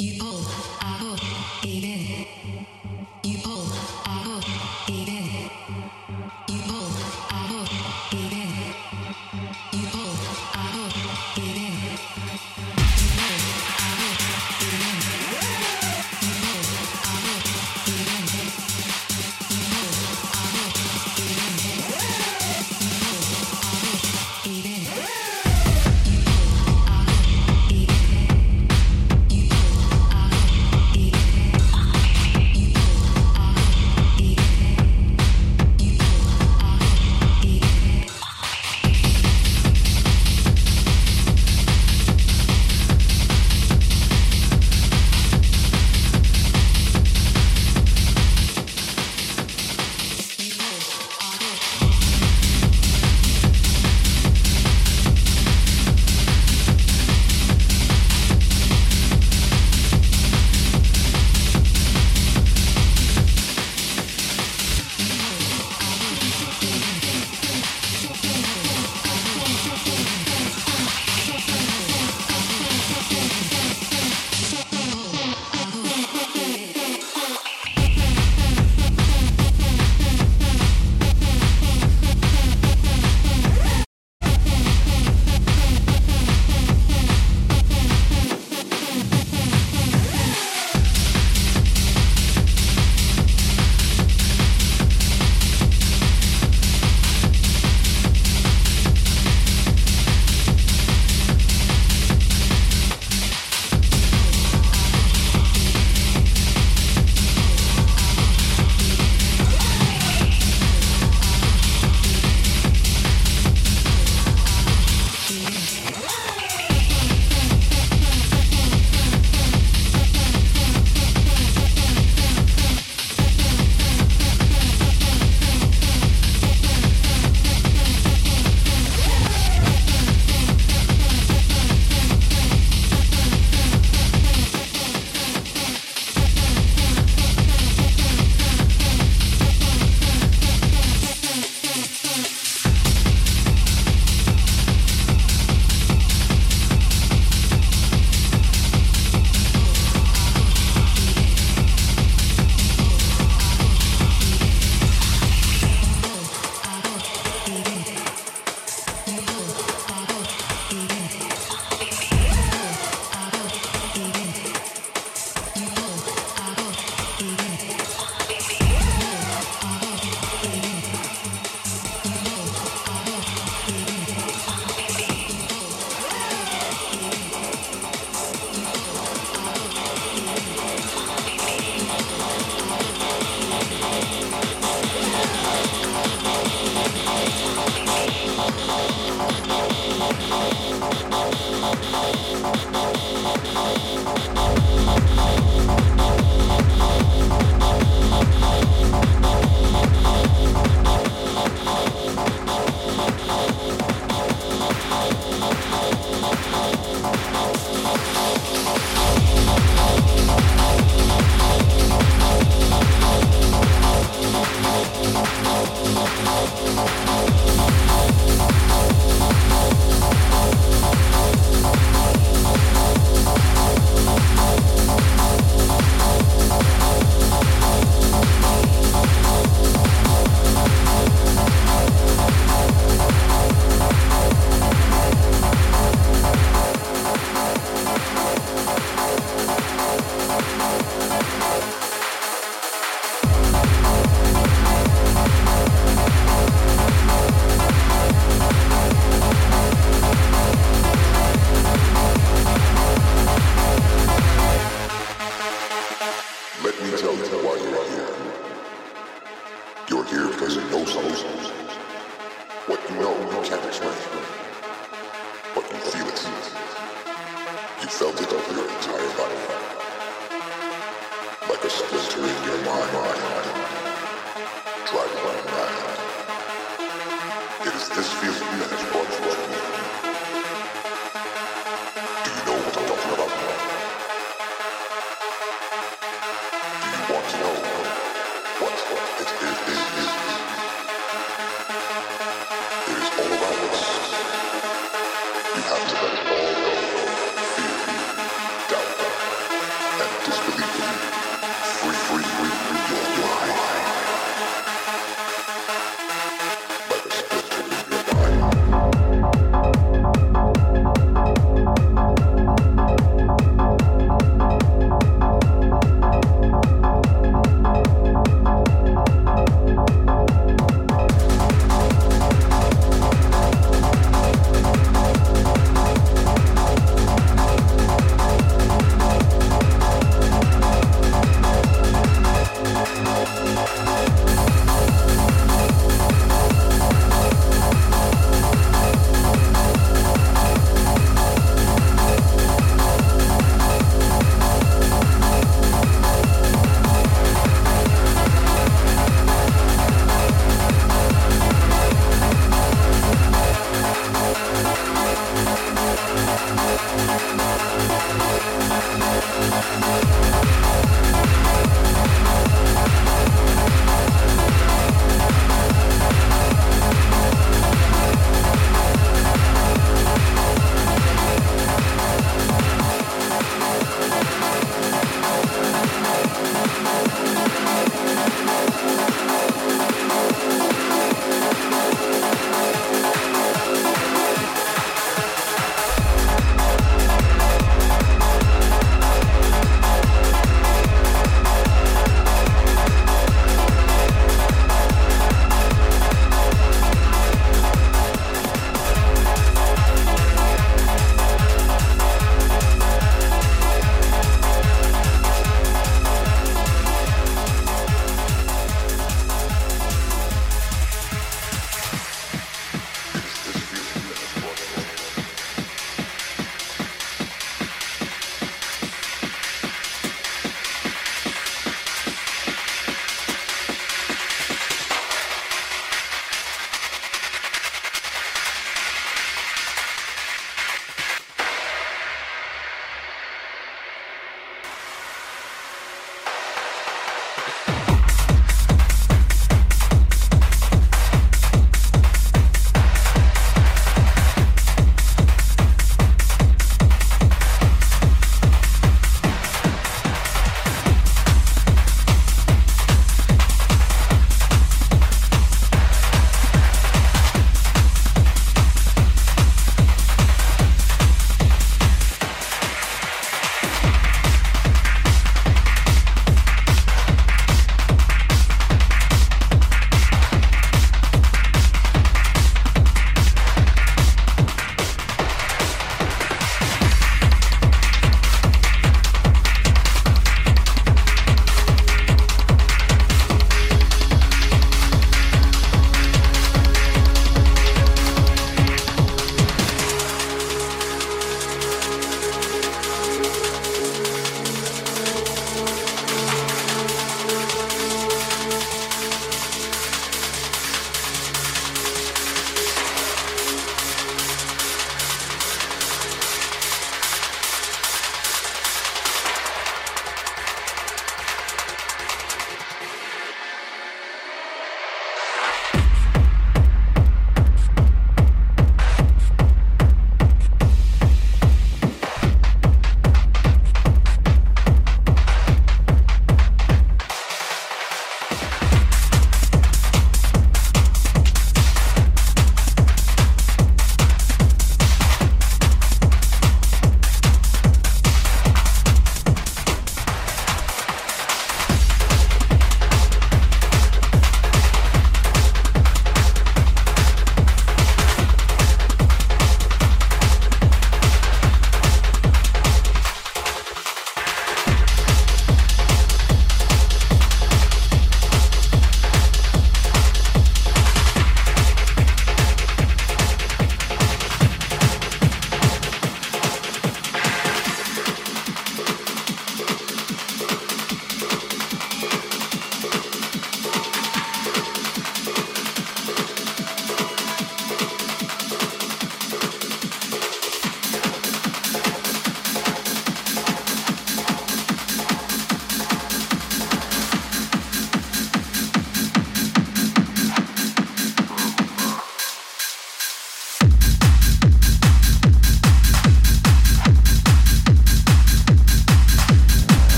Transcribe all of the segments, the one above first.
You all.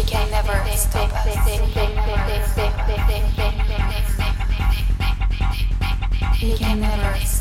They can never stop us. They can never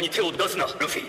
に手を出すなルフィ。